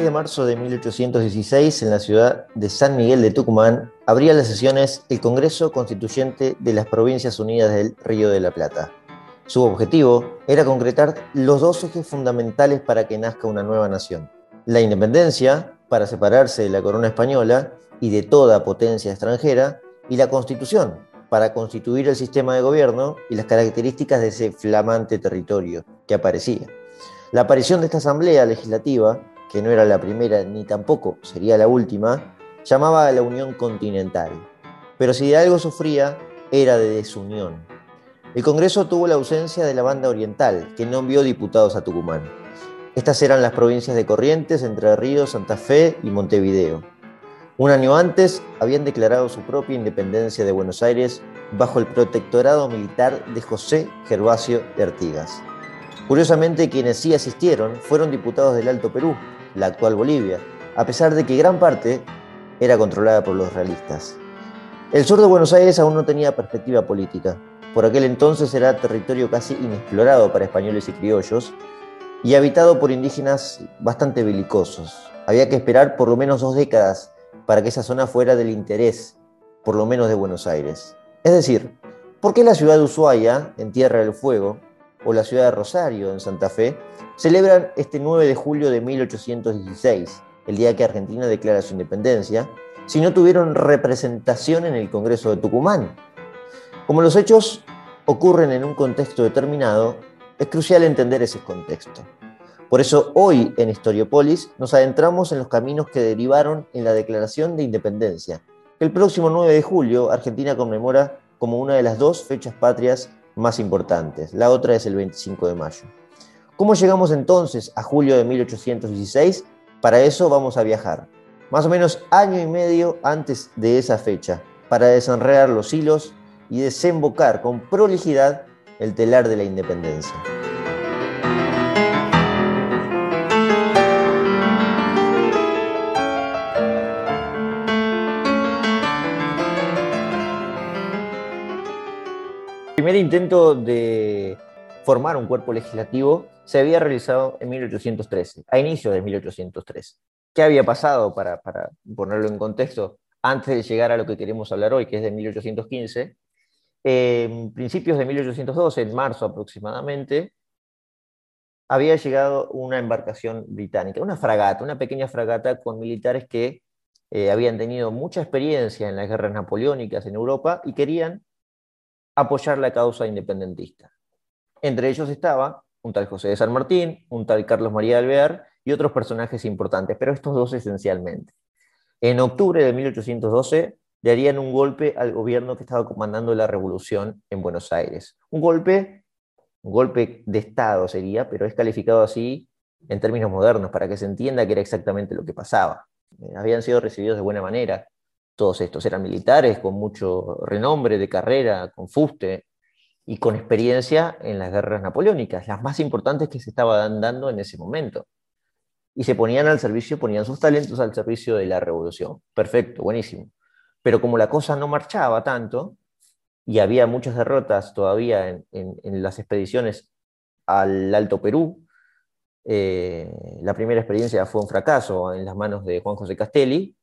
16 de marzo de 1816, en la ciudad de San Miguel de Tucumán, abría las sesiones el Congreso Constituyente de las Provincias Unidas del Río de la Plata. Su objetivo era concretar los dos ejes fundamentales para que nazca una nueva nación. La independencia, para separarse de la corona española y de toda potencia extranjera, y la constitución, para constituir el sistema de gobierno y las características de ese flamante territorio que aparecía. La aparición de esta asamblea legislativa, que no era la primera ni tampoco sería la última, llamaba a la unión continental. Pero si de algo sufría, era de desunión. El Congreso tuvo la ausencia de la banda oriental, que no envió diputados a Tucumán. Estas eran las provincias de Corrientes, Entre Ríos, Santa Fe y Montevideo. Un año antes habían declarado su propia independencia de Buenos Aires bajo el protectorado militar de José Gervasio de Artigas. Curiosamente, quienes sí asistieron fueron diputados del Alto Perú, la actual Bolivia, a pesar de que gran parte era controlada por los realistas. El sur de Buenos Aires aún no tenía perspectiva política. Por aquel entonces era territorio casi inexplorado para españoles y criollos y habitado por indígenas bastante belicosos. Había que esperar por lo menos dos décadas para que esa zona fuera del interés, por lo menos de Buenos Aires. Es decir, ¿por qué la ciudad de Ushuaia, en Tierra del Fuego, o la ciudad de Rosario, en Santa Fe, celebran este 9 de julio de 1816, el día que Argentina declara su independencia, si no tuvieron representación en el Congreso de Tucumán. Como los hechos ocurren en un contexto determinado, es crucial entender ese contexto. Por eso hoy en Historiopolis nos adentramos en los caminos que derivaron en la Declaración de Independencia, que el próximo 9 de julio Argentina conmemora como una de las dos fechas patrias más importantes. La otra es el 25 de mayo. ¿Cómo llegamos entonces a julio de 1816? Para eso vamos a viajar, más o menos año y medio antes de esa fecha, para desenredar los hilos y desembocar con prolijidad el telar de la independencia. Primer intento de formar un cuerpo legislativo se había realizado en 1813, a inicios de 1813. ¿Qué había pasado, para, ponerlo en contexto, antes de llegar a lo que queremos hablar hoy, que es de 1815? En principios de 1812, en marzo aproximadamente, había llegado una embarcación británica, una fragata, una pequeña fragata con militares que eh, habían tenido mucha experiencia en las guerras napoleónicas en Europa y querían apoyar la causa independentista. Entre ellos estaba un tal José de San Martín, un tal Carlos María de Alvear y otros personajes importantes, pero estos dos esencialmente. En octubre de 1812 le harían un golpe al gobierno que estaba comandando la revolución en Buenos Aires. Un golpe, un golpe de Estado sería, pero es calificado así en términos modernos, para que se entienda que era exactamente lo que pasaba. Eh, habían sido recibidos de buena manera todos estos eran militares con mucho renombre de carrera, con fuste y con experiencia en las guerras napoleónicas, las más importantes que se estaban dando en ese momento. Y se ponían al servicio, ponían sus talentos al servicio de la revolución. Perfecto, buenísimo. Pero como la cosa no marchaba tanto, y había muchas derrotas todavía en, las expediciones al Alto Perú, eh, la primera experiencia fue un fracaso en las manos de Juan José Castelli,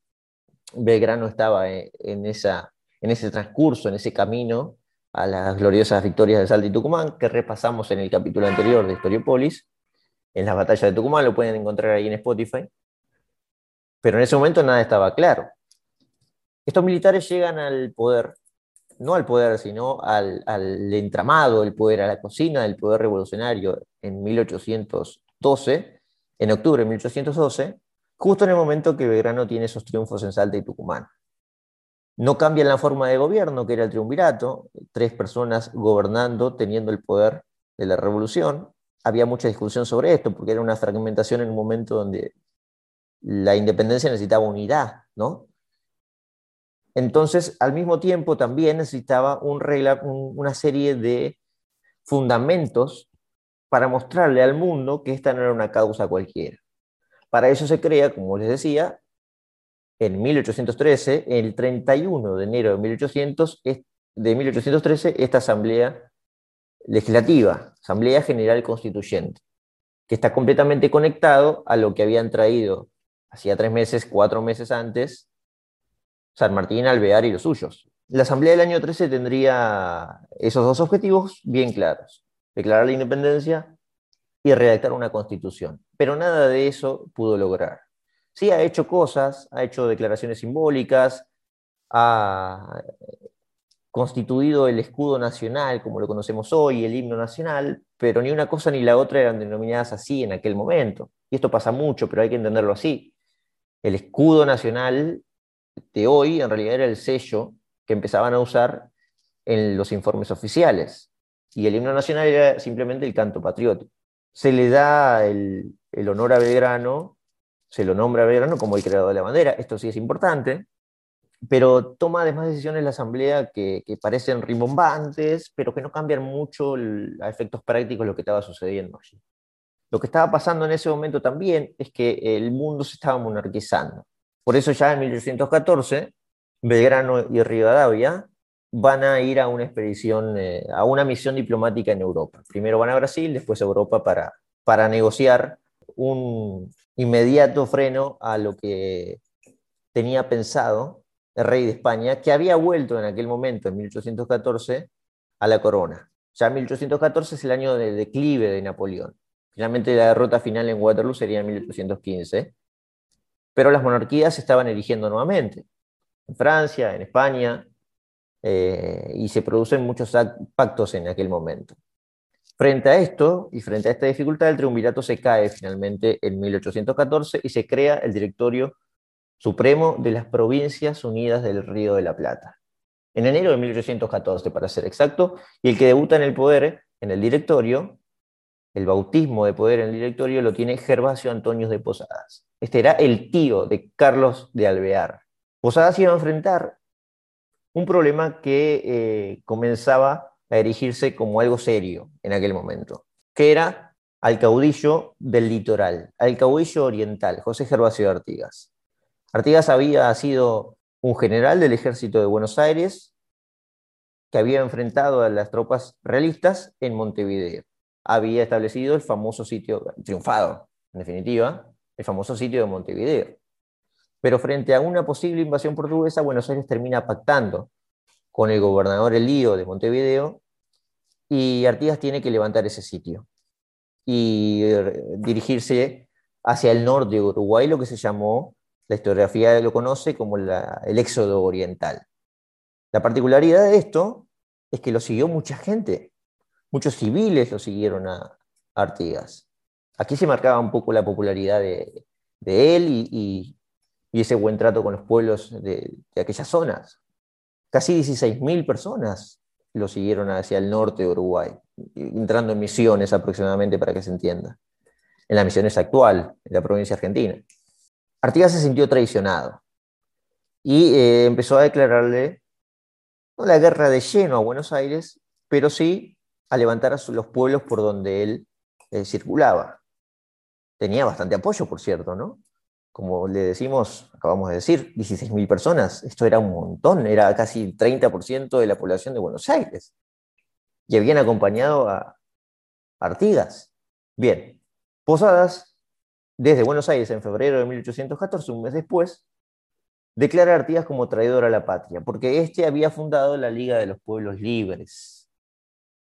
Belgrano estaba en, esa, en ese transcurso, en ese camino a las gloriosas victorias de Salta y Tucumán, que repasamos en el capítulo anterior de Historiopolis, en las batallas de Tucumán, lo pueden encontrar ahí en Spotify. Pero en ese momento nada estaba claro. Estos militares llegan al poder, no al poder, sino al, entramado del poder, a la cocina del poder revolucionario en 1812, en octubre de 1812, justo en el momento que Belgrano tiene esos triunfos en Salta y Tucumán. No cambian la forma de gobierno, que era el triunvirato, tres personas gobernando, teniendo el poder de la revolución. Había mucha discusión sobre esto, porque era una fragmentación en un momento donde la independencia necesitaba unidad, ¿no? Entonces, al mismo tiempo, también necesitaba un una serie de fundamentos para mostrarle al mundo que esta no era una causa cualquiera. Para eso se crea, como les decía, en 1813, el 31 de enero de, 1800, de 1813, esta Asamblea Legislativa, Asamblea General Constituyente, que está completamente conectado a lo que habían traído hacía tres meses, cuatro meses antes, San Martín, Alvear y los suyos. La Asamblea del año 13 tendría esos dos objetivos bien claros, declarar la independencia y redactar una constitución, pero nada de eso pudo lograr. Sí ha hecho cosas, ha hecho declaraciones simbólicas, ha constituido el escudo nacional como lo conocemos hoy, el himno nacional, pero ni una cosa ni la otra eran denominadas así en aquel momento. Y esto pasa mucho, pero hay que entenderlo así. El escudo nacional de hoy en realidad era el sello que empezaban a usar en los informes oficiales. Y el himno nacional era simplemente el canto patriótico. Se le da el, el honor a Belgrano, se lo nombra a Belgrano como el creador de la bandera. Esto sí es importante, pero toma además decisiones la Asamblea que, parecen rimbombantes, pero que no cambian mucho a efectos prácticos lo que estaba sucediendo allí. Lo que estaba pasando en ese momento también es que el mundo se estaba monarquizando. Por eso ya en 1814, Belgrano y Rivadavia van a ir a una expedición, eh, a una misión diplomática en Europa. Primero van a Brasil, después a Europa para, para negociar un inmediato freno a lo que tenía pensado el rey de España, que había vuelto en aquel momento, en 1814, a la corona. Ya 1814 es el año de declive de Napoleón. Finalmente la derrota final en Waterloo sería en 1815, pero las monarquías se estaban erigiendo nuevamente, en Francia, en España, eh, y se producen muchos pactos en aquel momento. Frente a esto y frente a esta dificultad, el triunvirato se cae finalmente en 1814 y se crea el directorio Supremo de las Provincias Unidas del Río de la Plata, en enero de 1814, para ser exacto, y el que debuta en el poder, en el directorio, el bautismo de poder en el directorio lo tiene Gervasio Antonio de Posadas. Este era el tío de Carlos de Alvear. Posadas iba a enfrentar un problema que eh, comenzaba a erigirse como algo serio en aquel momento, que era al caudillo del litoral, al caudillo oriental, José Gervasio Artigas. Artigas había sido un general del ejército de Buenos Aires que había enfrentado a las tropas realistas en Montevideo. Había establecido el famoso sitio, triunfado, en definitiva, el famoso sitio de Montevideo. Pero frente a una posible invasión portuguesa, Buenos Aires termina pactando con el gobernador Elío de Montevideo y Artigas tiene que levantar ese sitio y eh, dirigirse hacia el norte de Uruguay, lo que se llamó la historiografía lo conoce como el éxodo oriental. La particularidad de esto es que lo siguió mucha gente. Muchos civiles lo siguieron a, Artigas. Aquí se marcaba un poco la popularidad de, él y, ese buen trato con los pueblos de, aquellas zonas. Casi 16.000 personas lo siguieron hacia el norte de Uruguay, entrando en misiones aproximadamente para que se entienda. En la misión actual, en la provincia argentina. Artigas se sintió traicionado y eh, empezó a declararle no la guerra de lleno a Buenos Aires, pero sí a levantar a los pueblos por donde él eh, circulaba. Tenía bastante apoyo, por cierto, ¿no? Como le decimos, acabamos de decir, 16.000 personas. Esto era un montón, era casi el 30% de la población de Buenos Aires. Y habían acompañado a Artigas. Bien, Posadas desde Buenos Aires en febrero de 1814, un mes después, declara a Artigas como traidor a la patria, porque éste había fundado la Liga de los Pueblos Libres.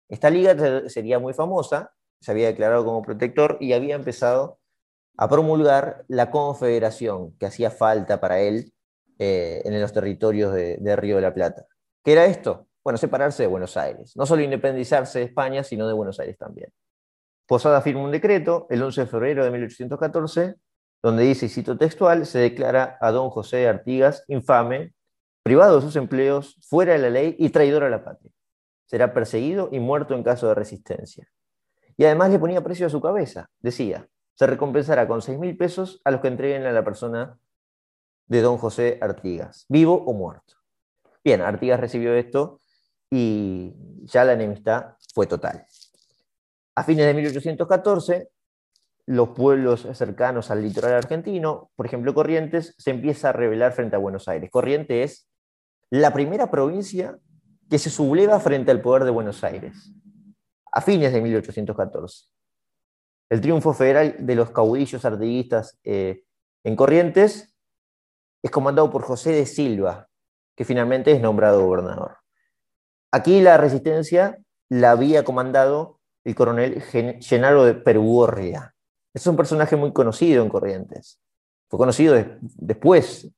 Esta liga sería muy famosa, se había declarado como protector y había empezado a promulgar la confederación que hacía falta para él eh, en los territorios de, de Río de la Plata. ¿Qué era esto? Bueno, separarse de Buenos Aires. No solo independizarse de España, sino de Buenos Aires también. Posada firma un decreto el 11 de febrero de 1814, donde dice, y cito textual, se declara a don José Artigas infame, privado de sus empleos, fuera de la ley y traidor a la patria. Será perseguido y muerto en caso de resistencia. Y además le ponía precio a su cabeza. Decía, se recompensará con seis mil pesos a los que entreguen a la persona de don José Artigas, vivo o muerto. Bien, Artigas recibió esto y ya la enemistad fue total. A fines de 1814, los pueblos cercanos al litoral argentino, por ejemplo Corrientes, se empieza a rebelar frente a Buenos Aires. Corrientes es la primera provincia que se subleva frente al poder de Buenos Aires, a fines de 1814. El triunfo federal de los caudillos artiguistas eh, En Corrientes es comandado por José de Silva, que finalmente es nombrado gobernador. Aquí la resistencia la había comandado el coronel Genaro de Perugorria. Es un personaje muy conocido en Corrientes. Fue conocido después,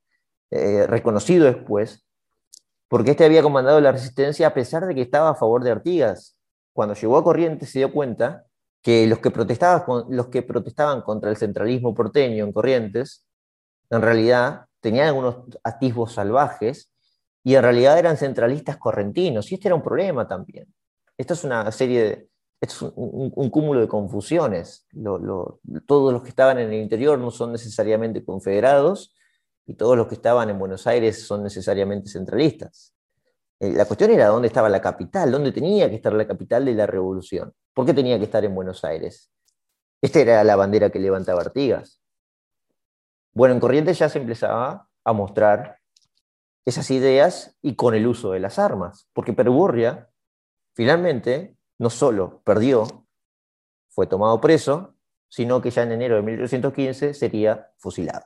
eh, reconocido después, porque este había comandado la resistencia a pesar de que estaba a favor de Artigas. Cuando llegó a Corrientes se dio cuenta que los que, protestaban, contra el centralismo porteño en Corrientes, en realidad tenían algunos atisbos salvajes y en realidad eran centralistas correntinos, y este era un problema también. Esto es una serie de, es un, cúmulo de confusiones. todos los que estaban en el interior no son necesariamente confederados y todos los que estaban en Buenos Aires son necesariamente centralistas. Eh, la cuestión era dónde estaba la capital, dónde tenía que estar la capital de la revolución. ¿Por qué tenía que estar en Buenos Aires? Esta era la bandera que levantaba Artigas. Bueno, en Corrientes ya se empezaba a mostrar esas ideas y con el uso de las armas, porque Perugorria finalmente no solo perdió, fue tomado preso, sino que ya en enero de 1815 sería fusilado.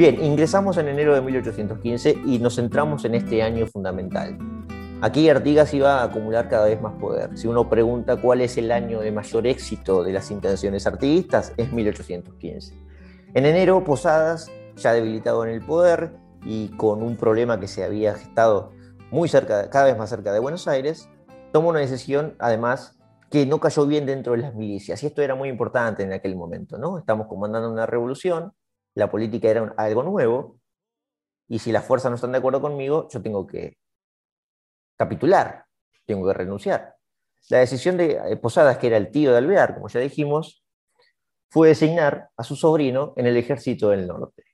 Bien, ingresamos en enero de 1815 y nos centramos en este año fundamental. Aquí Artigas iba a acumular cada vez más poder. Si uno pregunta cuál es el año de mayor éxito de las intenciones artiguistas, es 1815. En enero, Posadas ya debilitado en el poder y con un problema que se había gestado muy cerca, cada vez más cerca de Buenos Aires, tomó una decisión, además, que no cayó bien dentro de las milicias. Y esto era muy importante en aquel momento, ¿no? Estamos comandando una revolución, la política era algo nuevo, y si las fuerzas no están de acuerdo conmigo, yo tengo que capitular, tengo que renunciar. La decisión de eh, Posadas, que era el tío de Alvear, como ya dijimos, fue designar a su sobrino en el ejército del norte.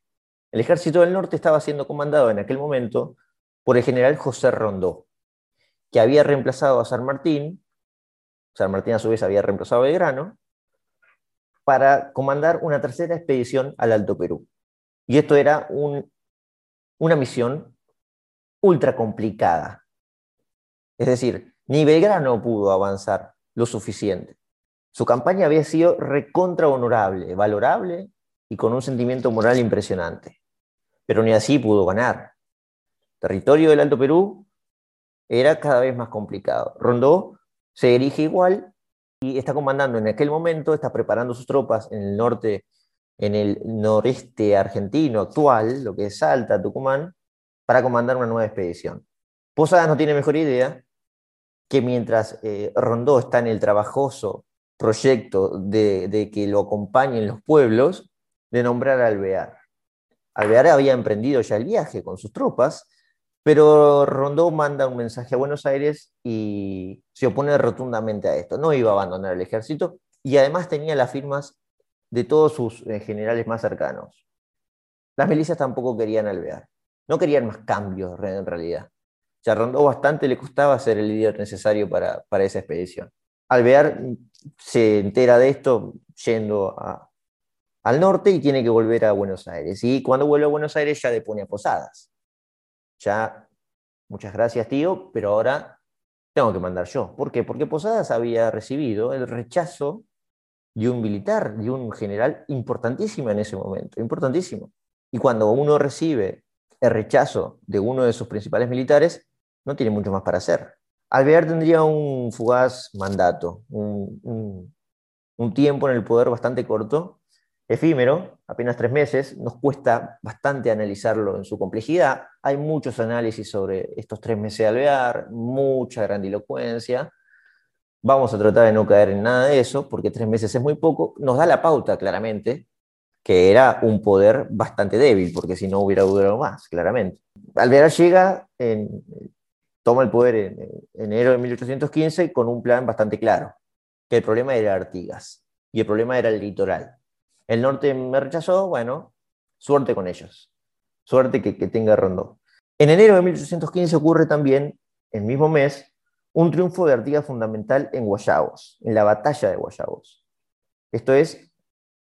El ejército del norte estaba siendo comandado en aquel momento por el general José Rondó, que había reemplazado a San Martín, San Martín a su vez había reemplazado a Belgrano, para comandar una tercera expedición al Alto Perú. Y esto era una misión ultra complicada. Es decir, ni Belgrano pudo avanzar lo suficiente. Su campaña había sido recontra honorable, valorable y con un sentimiento moral impresionante. Pero ni así pudo ganar. El territorio del Alto Perú era cada vez más complicado. Rondó se erige igual y está comandando en aquel momento, está preparando sus tropas en el norte, en el noreste argentino actual, lo que es Salta, Tucumán, para comandar una nueva expedición. Posadas no tiene mejor idea que mientras eh, Rondó está en el trabajoso proyecto de, que lo acompañen los pueblos, de nombrar a Alvear. Alvear había emprendido ya el viaje con sus tropas, pero Rondó manda un mensaje a Buenos Aires y se opone rotundamente a esto. No iba a abandonar el ejército y además tenía las firmas de todos sus eh, generales más cercanos. Las milicias tampoco querían Alvear. No querían más cambios en realidad. Ya Rondó bastante le costaba ser el líder necesario para, para esa expedición. Alvear se entera de esto yendo al norte y tiene que volver a Buenos Aires. Y cuando vuelve a Buenos Aires ya depone a Posadas. Ya, muchas gracias tío, pero ahora tengo que mandar yo. ¿Por qué? Porque Posadas había recibido el rechazo de un militar, de un general importantísimo en ese momento, importantísimo. Y cuando uno recibe el rechazo de uno de sus principales militares, no tiene mucho más para hacer. Alvear tendría un fugaz mandato, un, tiempo en el poder bastante corto, efímero, apenas tres meses, nos cuesta bastante analizarlo en su complejidad. Hay muchos análisis sobre estos tres meses de Alvear, mucha grandilocuencia. Vamos a tratar de no caer en nada de eso, porque tres meses es muy poco. Nos da la pauta, claramente, que era un poder bastante débil, porque si no hubiera durado más, claramente. Alvear llega toma el poder en, enero de 1815 con un plan bastante claro, que el problema era Artigas y el problema era el litoral. El norte me rechazó, bueno, suerte con ellos, suerte que, tenga Rondó. En enero de 1815 ocurre también, el mismo mes, un triunfo de Artigas fundamental en Guayabos, en la batalla de Guayabos. Esto es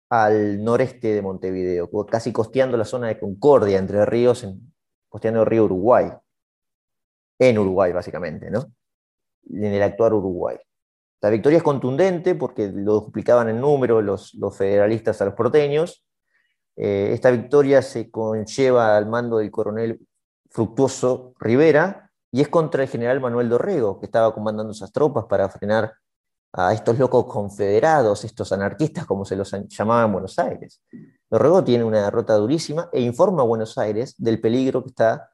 al noreste de Montevideo, casi costeando la zona de Concordia, entre ríos, costeando el río Uruguay en Uruguay, básicamente, ¿no? en el actual Uruguay. La victoria es contundente porque lo duplicaban en número los, federalistas a los porteños. Eh, esta victoria se conlleva al mando del coronel Fructuoso Rivera y es contra el general Manuel Dorrego, que estaba comandando esas tropas para frenar a estos locos confederados, estos anarquistas, como se los llamaba en Buenos Aires. Dorrego tiene una derrota durísima e informa a Buenos Aires del peligro que está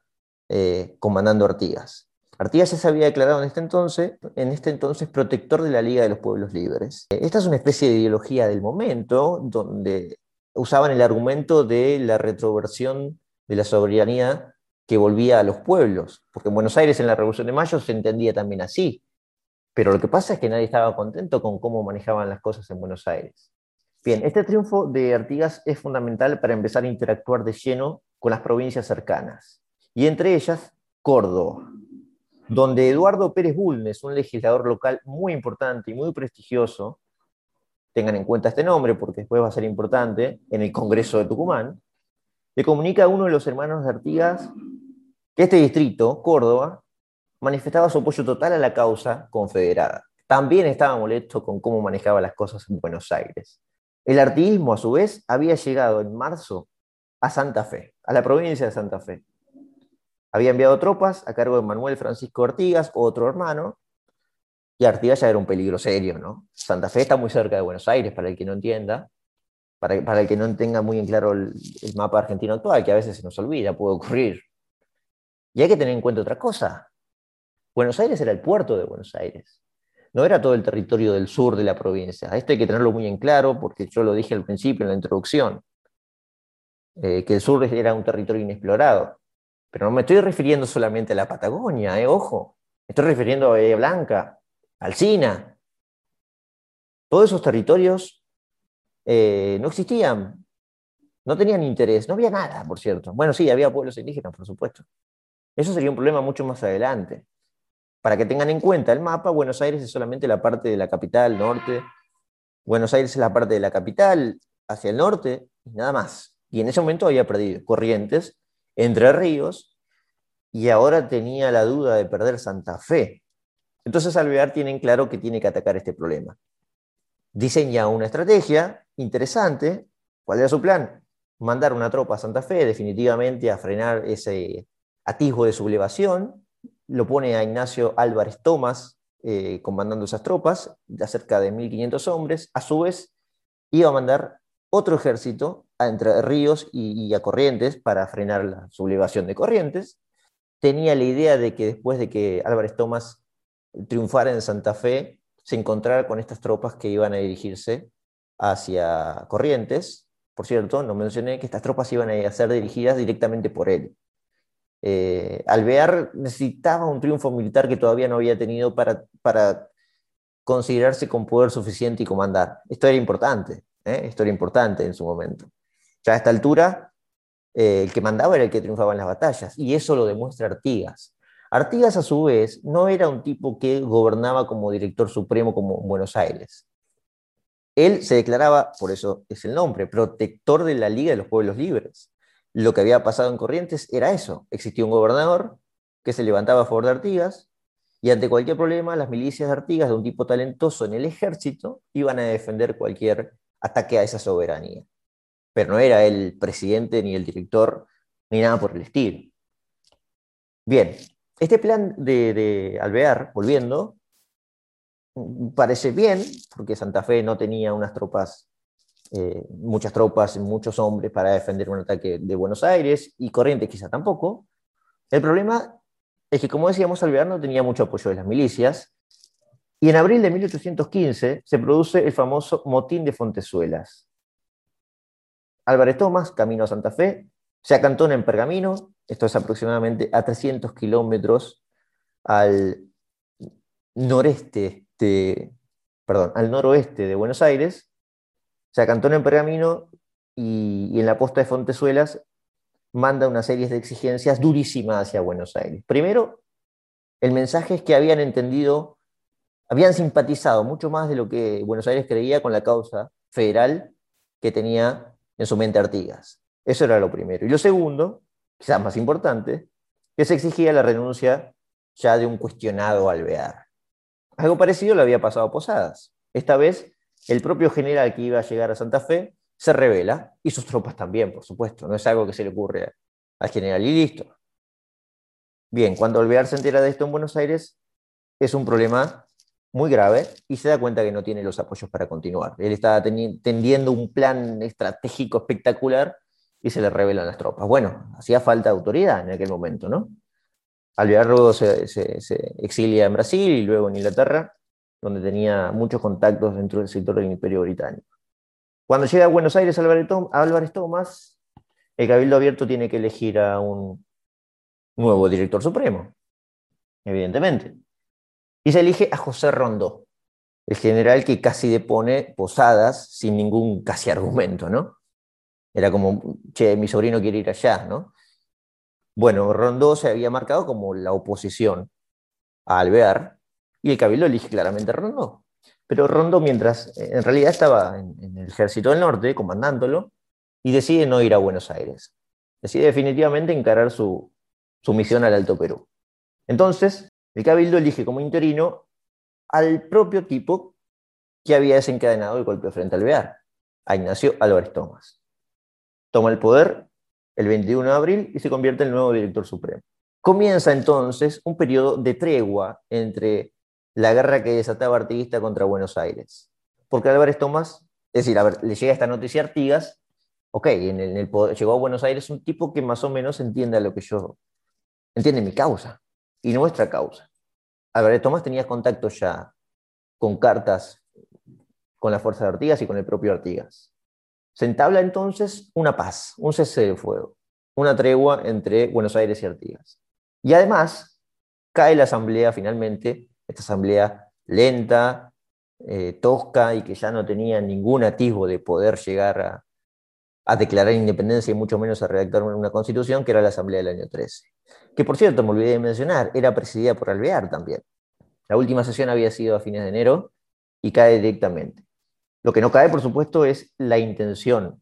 eh, comandando Artigas. Artigas ya se había declarado en este, entonces, en este entonces protector de la Liga de los Pueblos Libres. Esta es una especie de ideología del momento, donde usaban el argumento de la retroversión de la soberanía que volvía a los pueblos, porque en Buenos Aires en la Revolución de Mayo se entendía también así, pero lo que pasa es que nadie estaba contento con cómo manejaban las cosas en Buenos Aires. Bien, este triunfo de Artigas es fundamental para empezar a interactuar de lleno con las provincias cercanas, y entre ellas Córdoba, donde Eduardo Pérez Bulnes, un legislador local muy importante y muy prestigioso, tengan en cuenta este nombre porque después va a ser importante, en el Congreso de Tucumán, le comunica a uno de los hermanos de Artigas que este distrito, Córdoba, manifestaba su apoyo total a la causa confederada. También estaba molesto con cómo manejaba las cosas en Buenos Aires. El artiguismo, a su vez, había llegado en marzo a Santa Fe, a la provincia de Santa Fe. Había enviado tropas a cargo de Manuel Francisco Artigas, otro hermano, y Artigas ya era un peligro serio, ¿no? Santa Fe está muy cerca de Buenos Aires, para el que no entienda, para, el que no tenga muy en claro el, el mapa argentino actual, que a veces se nos olvida, puede ocurrir. Y hay que tener en cuenta otra cosa. Buenos Aires era el puerto de Buenos Aires. No era todo el territorio del sur de la provincia. Esto hay que tenerlo muy en claro porque yo lo dije al principio en la introducción, eh, que el sur era un territorio inexplorado. Pero no me estoy refiriendo solamente a la Patagonia, eh, ojo. Me estoy refiriendo a Bahía Blanca, Alcina. Todos esos territorios eh, no existían. No tenían interés. No había nada, por cierto. Bueno, sí, había pueblos indígenas, por supuesto. Eso sería un problema mucho más adelante. Para que tengan en cuenta el mapa, Buenos Aires es solamente la parte de la capital norte. Buenos Aires es la parte de la capital hacia el norte y nada más. Y en ese momento había perdido Corrientes, Entre Ríos, y ahora tenía la duda de perder Santa Fe. Entonces Alvear tiene claro que tiene que atacar este problema. Diseña una estrategia interesante. ¿Cuál era su plan? Mandar una tropa a Santa Fe definitivamente a frenar ese atisbo de sublevación lo pone a Ignacio Álvarez Tomás eh, comandando esas tropas, de cerca de 1.500 hombres. A su vez, iba a mandar otro ejército Entre Ríos y, a Corrientes para frenar la sublevación de Corrientes. Tenía la idea de que después de que Álvarez Tomás triunfara en Santa Fe, se encontrara con estas tropas que iban a dirigirse hacia Corrientes. Por cierto, no mencioné que estas tropas iban a ser dirigidas directamente por él. Eh, Alvear necesitaba un triunfo militar que todavía no había tenido para, para considerarse con poder suficiente y comandar. Esto era importante, ¿eh? esto era importante en su momento. Ya a esta altura, eh, el que mandaba era el que triunfaba en las batallas, y eso lo demuestra Artigas. Artigas, a su vez, no era un tipo que gobernaba como director supremo como en Buenos Aires. Él se declaraba, por eso es el nombre, protector de la Liga de los Pueblos Libres lo que había pasado en Corrientes era eso. Existía un gobernador que se levantaba a favor de Artigas y ante cualquier problema las milicias de Artigas de un tipo talentoso en el ejército iban a defender cualquier ataque a esa soberanía. Pero no era el presidente ni el director ni nada por el estilo. Bien, este plan de, Alvear, volviendo, parece bien, porque Santa Fe no tenía unas tropas eh, muchas tropas, muchos hombres para defender un ataque de Buenos Aires y Corrientes quizá tampoco. El problema es que, como decíamos, Alvear no tenía mucho apoyo de las milicias y en abril de 1815 se produce el famoso motín de Fontezuelas. Álvarez Tomás, camino a Santa Fe, se acantona en Pergamino, esto es aproximadamente a 300 kilómetros al noreste de, perdón, al noroeste de Buenos Aires, se acantona en Pergamino y, en la posta de Fontezuelas manda una serie de exigencias durísimas hacia Buenos Aires. Primero, el mensaje es que habían entendido, habían simpatizado mucho más de lo que Buenos Aires creía con la causa federal que tenía en su mente Artigas. Eso era lo primero. Y lo segundo, quizás más importante, que se exigía la renuncia ya de un cuestionado alvear. algo parecido le había pasado a Posadas. Esta vez, el propio general que iba a llegar a Santa Fe se revela, y sus tropas también, por supuesto. No es algo que se le ocurre al general y listo. Bien, cuando Alvear se entera de esto en Buenos Aires, es un problema muy grave y se da cuenta que no tiene los apoyos para continuar. Él estaba tendiendo un plan estratégico espectacular y se le revelan las tropas. Bueno, hacía falta autoridad en aquel momento, ¿no? Alvear luego se, exilia en Brasil y luego en Inglaterra, donde tenía muchos contactos dentro del sector del Imperio Británico. Cuando llega a Buenos Aires Álvarez Tomás, el Cabildo Abierto tiene que elegir a un nuevo director supremo, evidentemente. Y se elige a José Rondó, el general que casi depone posadas sin ningún casi argumento, ¿no? Era como, che, mi sobrino quiere ir allá, ¿no? Bueno, Rondó se había marcado como la oposición a Alvear y el Cabildo elige claramente a Rondó. Pero Rondó, mientras eh, en realidad estaba en, el ejército del norte, comandándolo, y decide no ir a Buenos Aires. Decide definitivamente encarar su, su misión al Alto Perú. Entonces, el Cabildo elige como interino al propio tipo que había desencadenado el golpe frente al Alvear, a Ignacio Álvarez Tomás. Toma el poder el 21 de abril y se convierte en el nuevo director supremo. Comienza entonces un periodo de tregua entre la guerra que desataba Artiguista contra Buenos Aires. Porque Álvarez Tomás, es decir, a ver, le llega esta noticia a Artigas, ok, en el, llegó a Buenos Aires un tipo que más o menos entiende lo que yo entiende mi causa y nuestra causa. Álvarez Tomás tenía contacto ya con cartas con la fuerza de Artigas y con el propio Artigas. Se entabla entonces una paz, un cese de fuego, una tregua entre Buenos Aires y Artigas. Y además cae la asamblea finalmente, esta asamblea lenta, eh, tosca y que ya no tenía ningún atisbo de poder llegar a, a declarar independencia y mucho menos a redactar una constitución, que era la asamblea del año 13 que por cierto, me olvidé de mencionar, era presidida por Alvear también. La última sesión había sido a fines de enero y cae directamente. Lo que no cae, por supuesto, es la intención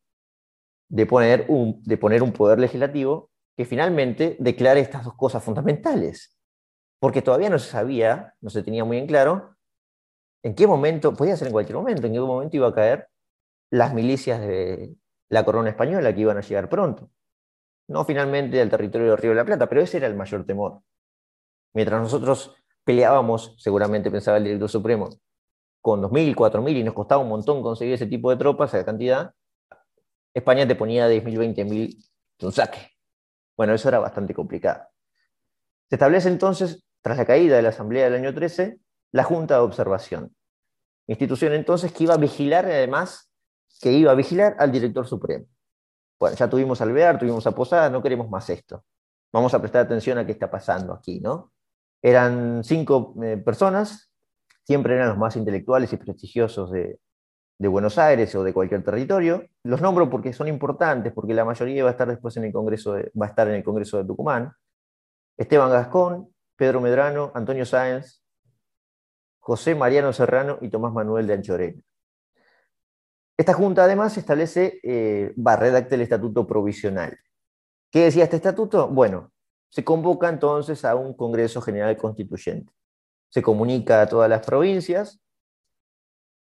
de poner un, de poner un poder legislativo que finalmente declare estas dos cosas fundamentales. Porque todavía no se sabía, no se tenía muy en claro, en qué momento, podía ser en cualquier momento, en qué momento iba a caer las milicias de la corona española que iban a llegar pronto no finalmente del territorio del Río de la Plata, pero ese era el mayor temor. Mientras nosotros peleábamos, seguramente pensaba el director supremo, con 2.000, 4.000 y nos costaba un montón conseguir ese tipo de tropas, esa cantidad, España te ponía 10.000, 20.000 de un saque. Bueno, eso era bastante complicado. Se establece entonces, tras la caída de la Asamblea del año 13, la Junta de Observación. Institución entonces que iba a vigilar, además, que iba a vigilar al director supremo. Bueno, ya tuvimos Alvear, tuvimos a Posada, no queremos más esto. Vamos a prestar atención a qué está pasando aquí, ¿no? Eran cinco eh, personas, siempre eran los más intelectuales y prestigiosos de, Buenos Aires o de cualquier territorio. Los nombro porque son importantes, porque la mayoría va a estar después en el Congreso va a estar en el Congreso de Tucumán. Esteban Gascón, Pedro Medrano, Antonio Sáenz, José Mariano Serrano y Tomás Manuel de Anchorena. Esta Junta además establece, eh, va a redactar el estatuto provisional. ¿Qué decía este estatuto? Bueno, se convoca entonces a un Congreso General Constituyente. Se comunica a todas las provincias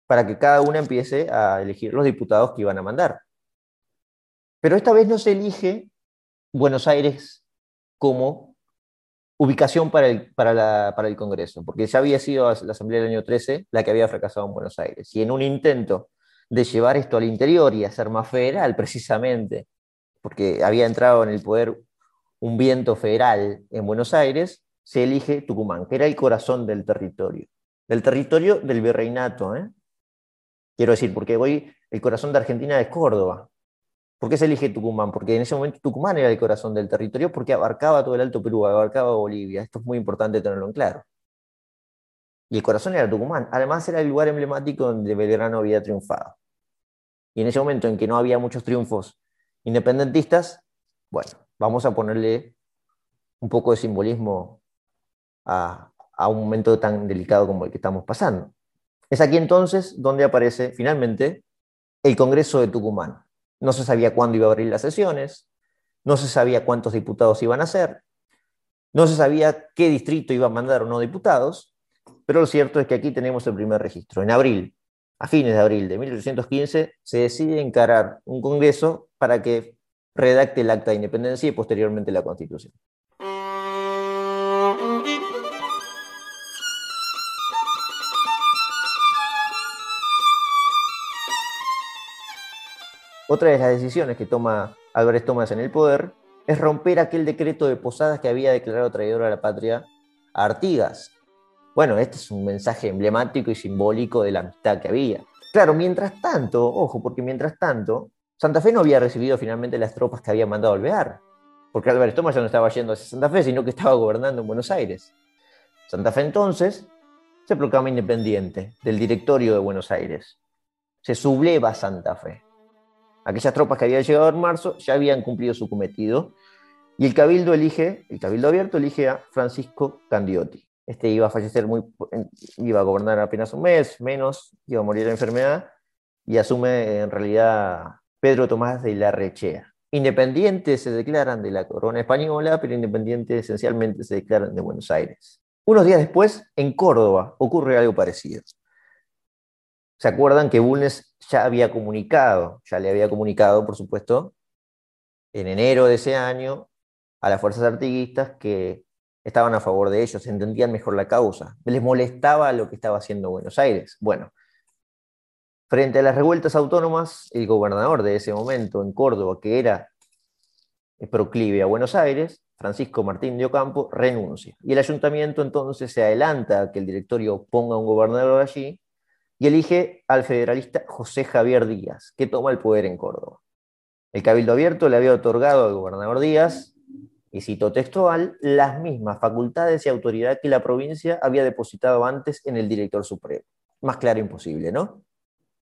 para que cada una empiece a elegir los diputados que iban a mandar. Pero esta vez no se elige Buenos Aires como ubicación para el, para, para el Congreso, porque ya había sido la Asamblea del año 13 la que había fracasado en Buenos Aires. Y en un intento de llevar esto al interior y hacer más federal, precisamente, porque había entrado en el poder un viento federal en Buenos Aires, se elige Tucumán, que era el corazón del territorio, del territorio del virreinato. ¿eh? Quiero decir, porque hoy el corazón de Argentina es Córdoba. ¿Por qué se elige Tucumán? Porque en ese momento Tucumán era el corazón del territorio porque abarcaba todo el Alto Perú, abarcaba Bolivia. Esto es muy importante tenerlo en claro. Y el corazón era Tucumán. Además era el lugar emblemático donde Belgrano había triunfado. Y en ese momento en que no había muchos triunfos independentistas, bueno, vamos a ponerle un poco de simbolismo a, un momento tan delicado como el que estamos pasando. Es aquí entonces donde aparece finalmente el Congreso de Tucumán. No se sabía cuándo iba a abrir las sesiones, no se sabía cuántos diputados iban a ser, no se sabía qué distrito iba a mandar o no diputados, Pero lo cierto es que aquí tenemos el primer registro. En abril, a fines de abril de 1815, se decide encarar un congreso para que redacte el acta de independencia y posteriormente la constitución. Otra de las decisiones que toma Álvarez Tomás en el poder es romper aquel decreto de Posadas que había declarado traidor a la patria a Artigas. Bueno, este es un mensaje emblemático y simbólico de la amistad que había. Claro, mientras tanto, ojo, porque mientras tanto, Santa Fe no había recibido finalmente las tropas que había mandado alvear, porque Álvarez Tomás ya no estaba yendo hacia Santa Fe, sino que estaba gobernando en Buenos Aires. Santa Fe entonces se proclama independiente del directorio de Buenos Aires. Se subleva Santa Fe. Aquellas tropas que habían llegado en marzo ya habían cumplido su cometido y el cabildo elige, el cabildo abierto elige a Francisco Candiotti. Este iba a fallecer muy, iba a gobernar apenas un mes, menos, iba a morir de enfermedad y asume en realidad Pedro Tomás de la Rechea. Independientes se declaran de la corona española, pero independientes esencialmente se declaran de Buenos Aires. Unos días después, en Córdoba, ocurre algo parecido. ¿Se acuerdan que Bulnes ya había comunicado, ya le había comunicado, por supuesto, en enero de ese año a las fuerzas artiguistas que estaban a favor de ellos, entendían mejor la causa, les molestaba lo que estaba haciendo Buenos Aires. Bueno, frente a las revueltas autónomas, el gobernador de ese momento en Córdoba, que era proclive a Buenos Aires, Francisco Martín de Ocampo, renuncia. Y el ayuntamiento entonces se adelanta a que el directorio ponga un gobernador allí y elige al federalista José Javier Díaz, que toma el poder en Córdoba. El Cabildo Abierto le había otorgado al gobernador Díaz, y cito textual, las mismas facultades y autoridad que la provincia había depositado antes en el director supremo. Más claro imposible, ¿no?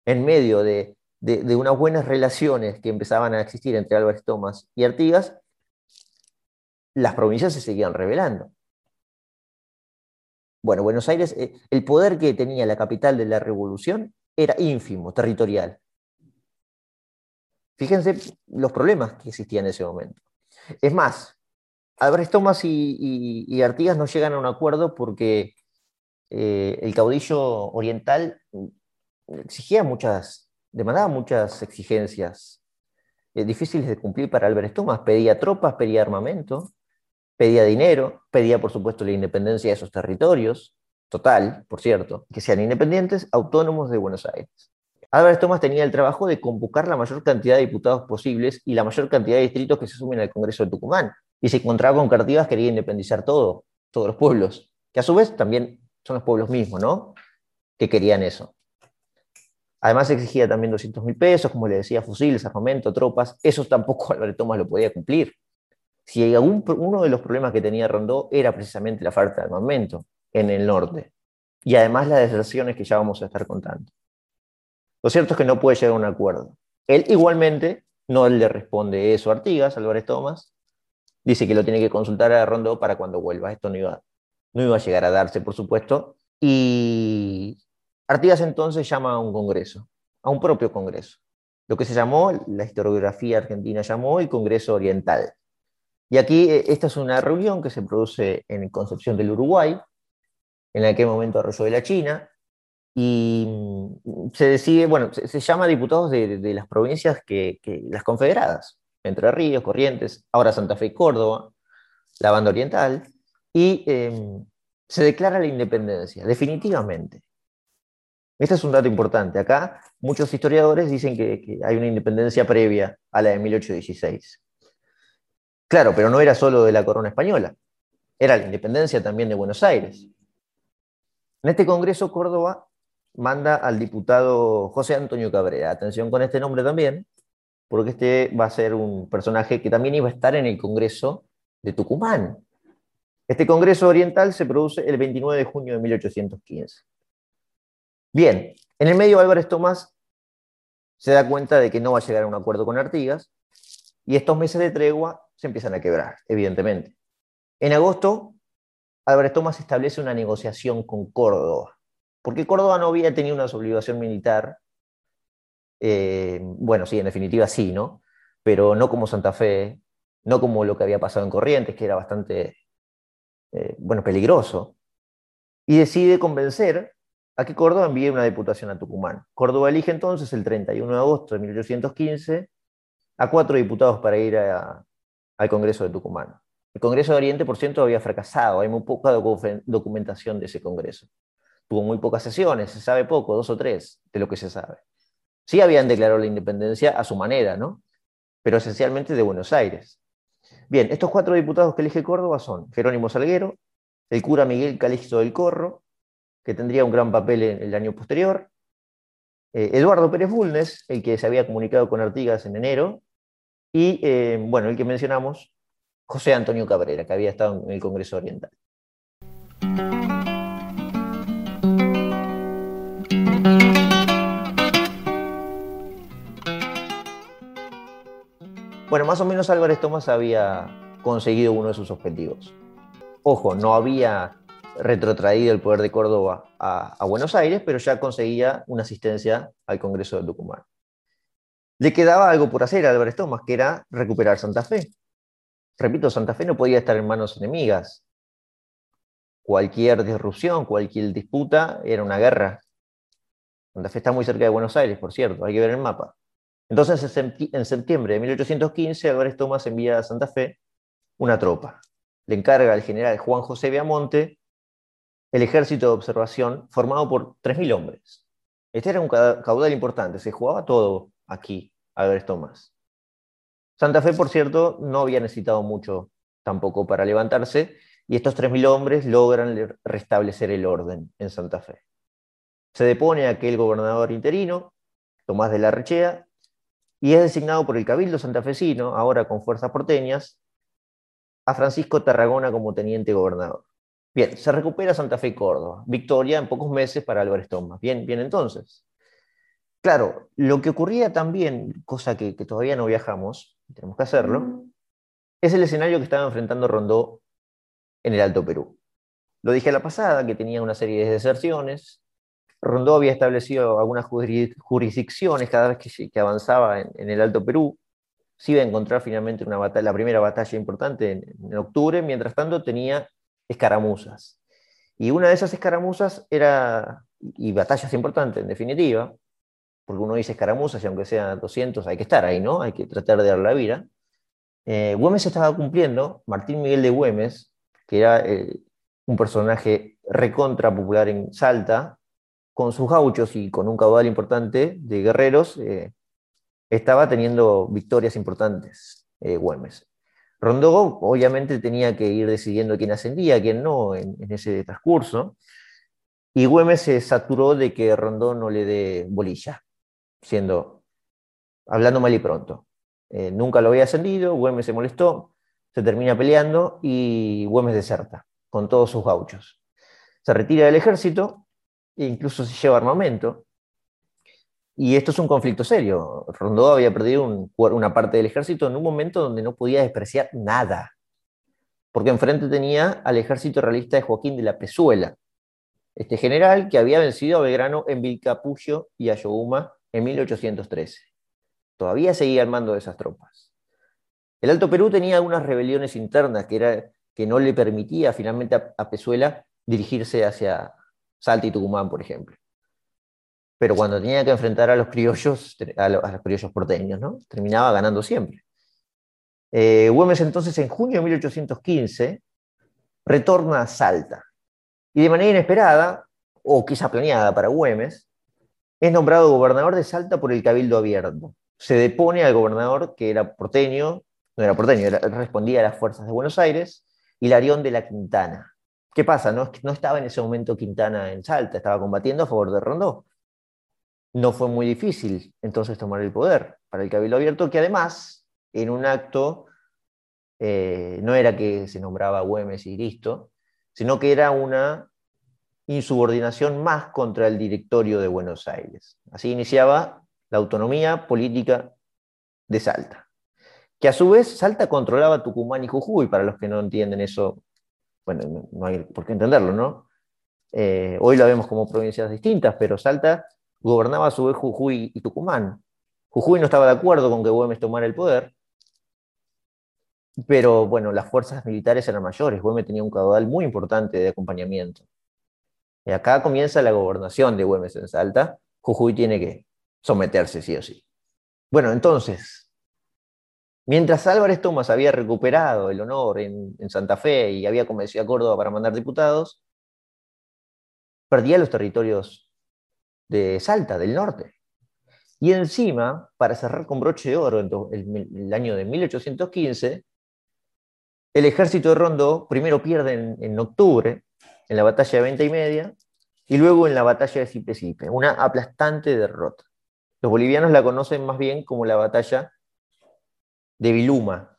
En medio de, de unas buenas relaciones que empezaban a existir entre Álvarez Tomás y Artigas, las provincias se seguían revelando. Bueno, Buenos Aires, eh, el poder que tenía la capital de la revolución era ínfimo, territorial. Fíjense los problemas que existían en ese momento. Es más, Álvarez Tomás y, Artigas no llegan a un acuerdo porque eh, el caudillo oriental exigía muchas, demandaba muchas exigencias eh, difíciles de cumplir para Álvarez Tomás. Pedía tropas, pedía armamento, pedía dinero, pedía por supuesto la independencia de esos territorios, total, por cierto, que sean independientes, autónomos de Buenos Aires. Álvarez Tomás tenía el trabajo de convocar la mayor cantidad de diputados posibles y la mayor cantidad de distritos que se sumen al Congreso de Tucumán. Y se encontraba con que Artigas quería independizar todo, todos los pueblos, que a su vez también son los pueblos mismos, ¿no? Que querían eso. Además exigía también 200 mil pesos, como le decía, fusiles, armamento, tropas. Eso tampoco Álvarez Tomás lo podía cumplir si uno de los problemas que tenía Rondó era precisamente la falta de armamento en el norte, y además las deserciones que ya vamos a estar contando. Lo cierto es que no puede llegar a un acuerdo. Él igualmente no le responde eso a Artigas, Álvarez Tomás, dice que lo tiene que consultar a Rondó para cuando vuelva. Esto no iba, no iba a llegar a darse, por supuesto. Y Artigas entonces llama a un congreso, a un propio congreso, lo que se llamó, la historiografía argentina llamó el Congreso Oriental. Y aquí eh, esta es una reunión que se produce en Concepción del Uruguay, en aquel momento Arroyo de la China, y mm, se decide, bueno, se, llama diputados de, las provincias que, las confederadas, Entre Ríos, Corrientes, ahora Santa Fe y Córdoba, la banda oriental, y em, se declara la independencia, definitivamente. Este es un dato importante. Acá muchos historiadores dicen que, que hay una independencia previa a la de 1816. Claro, pero no era solo de la corona española, era la independencia también de Buenos Aires. En este Congreso, Córdoba manda al diputado José Antonio Cabrera. Atención con este nombre también, porque este va a ser un personaje que también iba a estar en el Congreso de Tucumán. Este Congreso Oriental se produce el 29 de junio de 1815. Bien, en el medio Álvarez Tomás se da cuenta de que no va a llegar a un acuerdo con Artigas, y estos meses de tregua se empiezan a quebrar, evidentemente. En agosto, Álvarez Tomás establece una negociación con Córdoba, porque Córdoba no había tenido una obligación militar. Eh, bueno, sí, en definitiva sí, ¿no? Pero no como Santa Fe, no como lo que había pasado en Corrientes, que era bastante, eh, bueno, peligroso. y decide convencer a que Córdoba envíe una diputación a Tucumán. Córdoba elige entonces el 31 de agosto de 1815 a cuatro diputados para ir al Congreso de Tucumán. El Congreso de Oriente, por cierto, había fracasado, hay muy poca documentación de ese Congreso. Tuvo muy pocas sesiones, se sabe poco, dos o tres de lo que se sabe. Sí habían declarado la independencia a su manera, ¿no? Pero esencialmente de Buenos Aires. Bien, estos cuatro diputados que elige Córdoba son Jerónimo Salguero, el cura Miguel Calixto del Corro, que tendría un gran papel en el año posterior, eh, Eduardo Pérez Bulnes, el que se había comunicado con Artigas en enero, y, eh, bueno, el que mencionamos, José Antonio Cabrera, que había estado en el Congreso Oriental. Bueno, más o menos Álvarez Tomás había conseguido uno de sus objetivos. Ojo, no había retrotraído el poder de Córdoba a, Buenos Aires, pero ya conseguía una asistencia al Congreso de Tucumán. Le quedaba algo por hacer a Álvarez Tomás, que era recuperar Santa Fe. Repito, Santa Fe no podía estar en manos enemigas. Cualquier disrupción, cualquier disputa era una guerra. Santa Fe está muy cerca de Buenos Aires, por cierto, hay que ver el mapa. Entonces, en septiembre de 1815, Álvarez Tomás envía a Santa Fe una tropa. Le encarga al general Juan José Viamonte el ejército de observación formado por 3.000 hombres. Este era un caudal importante, se jugaba todo aquí, Álvarez Tomás. Santa Fe, por cierto, no había necesitado mucho tampoco para levantarse, y estos 3.000 hombres logran restablecer el orden en Santa Fe. Se depone aquel gobernador interino, Tomás de la Rechea, y es designado por el Cabildo santafesino, ahora con fuerzas porteñas, a Francisco Tarragona como teniente gobernador. Bien, se recupera Santa Fe y Córdoba. Victoria en pocos meses para Álvarez Tomás. Bien, bien entonces. Claro, lo que ocurría también, cosa que, todavía no viajamos, tenemos que hacerlo, es el escenario que estaba enfrentando Rondó en el Alto Perú. Lo dije a la pasada, que tenía una serie de deserciones, Rondó había establecido algunas jurisdicciones cada vez que, avanzaba en, el Alto Perú. Se iba a encontrar finalmente una batalla, la primera batalla importante en, octubre, mientras tanto tenía escaramuzas. Y una de esas escaramuzas era, y batallas importantes en definitiva, porque uno dice escaramuzas y aunque sean 200 hay que estar ahí, ¿no? Hay que tratar de dar la vida. Eh, Güemes estaba cumpliendo, Martín Miguel de Güemes, que era eh, un personaje recontra popular en Salta, con sus gauchos y con un caudal importante de guerreros, eh, estaba teniendo victorias importantes, eh, Güemes. Rondó obviamente tenía que ir decidiendo quién ascendía, quién no en, ese transcurso, y Güemes se saturó de que Rondó no le dé bolilla, siendo, hablando mal y pronto. Eh, nunca lo había ascendido, Güemes se molestó, se termina peleando y Güemes deserta con todos sus gauchos. Se retira del ejército incluso se lleva armamento. Y esto es un conflicto serio. Rondó había perdido una parte del ejército en un momento donde no podía despreciar nada, porque enfrente tenía al ejército realista de Joaquín de la Pezuela, este general que había vencido a Belgrano en Vilcapullo y Ayohuma en 1813. Todavía seguía al mando de esas tropas. El Alto Perú tenía algunas rebeliones internas que, era, que no le permitía finalmente a Pezuela dirigirse hacia, Salta y Tucumán, por ejemplo. Pero cuando tenía que enfrentar a los criollos, a los, criollos porteños, ¿no? terminaba ganando siempre. Eh, Güemes entonces en junio de 1815 retorna a Salta y de manera inesperada, o quizá planeada para Güemes, es nombrado gobernador de Salta por el Cabildo Abierto. Se depone al gobernador que era porteño, no era porteño, respondía a las fuerzas de Buenos Aires, Hilarión de la Quintana. ¿Qué pasa? No, estaba en ese momento Quintana en Salta, estaba combatiendo a favor de Rondó. No fue muy difícil entonces tomar el poder para el Cabildo Abierto, que además, en un acto, eh, no era que se nombraba Güemes y listo, sino que era una insubordinación más contra el directorio de Buenos Aires. Así iniciaba la autonomía política de Salta, que a su vez Salta controlaba Tucumán y Jujuy, para los que no entienden eso bueno, no hay por qué entenderlo, ¿no? Eh, hoy lo vemos como provincias distintas, pero Salta gobernaba a su vez Jujuy y Tucumán. Jujuy no estaba de acuerdo con que Güemes tomara el poder, pero bueno, las fuerzas militares eran mayores. Güemes tenía un caudal muy importante de acompañamiento. Y acá comienza la gobernación de Güemes en Salta. Jujuy tiene que someterse, sí o sí. Bueno, entonces, mientras Álvarez Tomás había recuperado el honor en, Santa Fe y había convencido a Córdoba para mandar diputados, perdía los territorios de Salta, del norte. Y encima, para cerrar con broche de oro en el, año de 1815, el ejército de Rondó primero pierde en, octubre, en la batalla de Venta y Media, y luego en la batalla de Sipe una aplastante derrota. Los bolivianos la conocen más bien como la batalla de Viluma.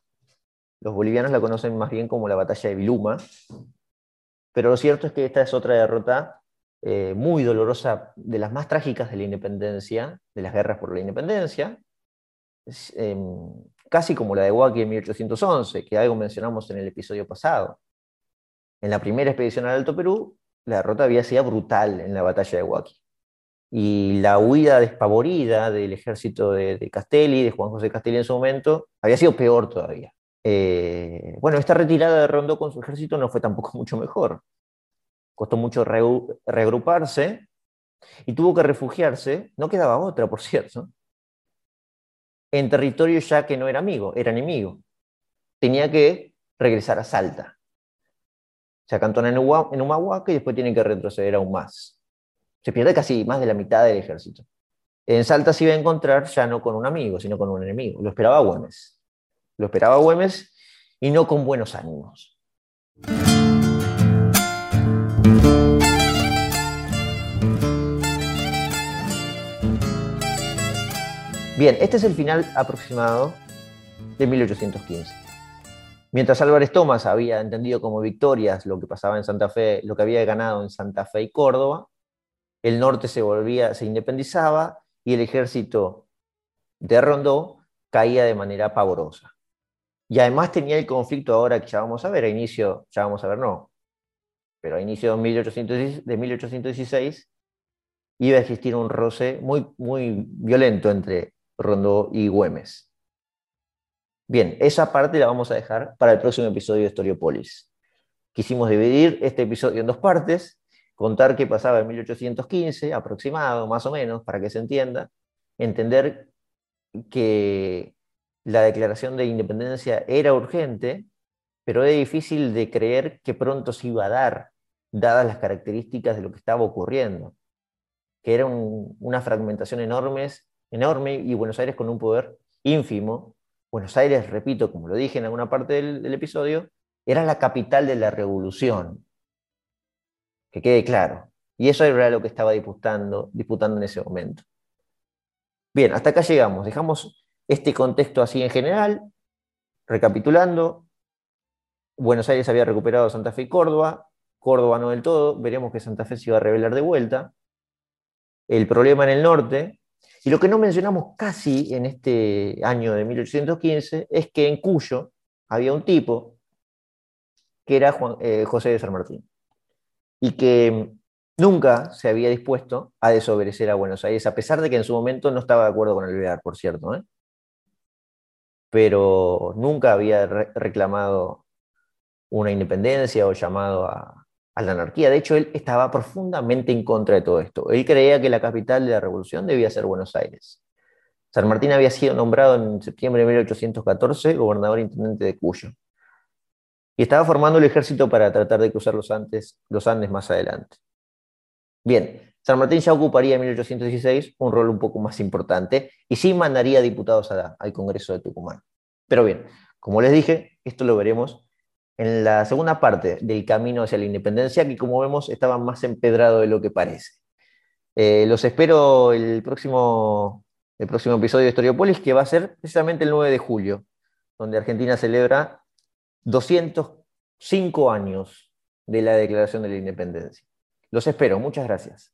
Los bolivianos la conocen más bien como la batalla de Viluma, pero lo cierto es que esta es otra derrota eh, muy dolorosa, de las más trágicas de la independencia, de las guerras por la independencia, em, casi como la de Huaki en 1811, que algo mencionamos en el episodio pasado. En la primera expedición al Alto Perú, la derrota había sido brutal en la batalla de Huaki. Y la huida despavorida del ejército de, Castelli, de Juan José Castelli en su momento, había sido peor todavía. Eh, bueno, esta retirada de Rondó con su ejército no fue tampoco mucho mejor costó mucho reagruparse y tuvo que refugiarse, no quedaba otra, por cierto, en territorio ya que no era amigo, era enemigo. Tenía que regresar a Salta. Se acantona en, Humahuaca y después tiene que retroceder aún más. Se pierde casi más de la mitad del ejército. En Salta se iba a encontrar ya no con un amigo, sino con un enemigo. Lo esperaba Güemes. Lo esperaba Güemes y no con buenos ánimos. Bien, este es el final aproximado de 1815. Mientras Álvarez Tomás había entendido como victorias lo que pasaba en Santa Fe, lo que había ganado en Santa Fe y Córdoba, el norte se volvía, se independizaba y el ejército de Rondó caía de manera pavorosa. Y además tenía el conflicto ahora que ya vamos a ver, a inicio, ya vamos a ver, no, pero a inicio de, de 1816 iba a existir un roce muy, muy violento entre Rondó y Güemes. Bien, esa parte la vamos a dejar para el próximo episodio de Historiopolis. Quisimos dividir este episodio en dos partes, contar qué pasaba en 1815, aproximado, más o menos, para que se entienda, entender que la declaración de independencia era urgente, pero era difícil de creer que pronto se iba a dar, dadas las características de lo que estaba ocurriendo, que era una fragmentación enorme enorme y Buenos Aires con un poder ínfimo. Buenos Aires, repito, como lo dije en alguna parte del, episodio, era la capital de la revolución. Que quede claro. Y eso era lo que estaba disputando, disputando en ese momento. Bien, hasta acá llegamos. Dejamos este contexto así en general. Recapitulando, Buenos Aires había recuperado Santa Fe y Córdoba. Córdoba no del todo. Veremos que Santa Fe se iba a rebelar de vuelta. El problema en el norte y lo que no mencionamos casi en este año de 1815 es que en Cuyo había un tipo que era eh, José de San Martín y que nunca se había dispuesto a desobedecer a Buenos Aires, a pesar de que en su momento no estaba de acuerdo con el Bear, por cierto, ¿eh? pero nunca había reclamado una independencia o llamado a, a la anarquía. De hecho, él estaba profundamente en contra de todo esto. Él creía que la capital de la revolución debía ser Buenos Aires. San Martín había sido nombrado en septiembre de 1814 gobernador intendente de Cuyo. Y estaba formando el ejército para tratar de cruzar los Andes, los Andes más adelante. Bien, San Martín ya ocuparía en 1816 un rol un poco más importante y sí mandaría diputados al Congreso de Tucumán. Pero bien, como les dije, esto lo veremos en la segunda parte del camino hacia la independencia, que como vemos estaba más empedrado de lo que parece. Eh, los espero el próximo, el próximo episodio de Historiopolis, que va a ser precisamente el 9 de julio, donde Argentina celebra 205 años de la declaración de la independencia. Los espero, muchas gracias.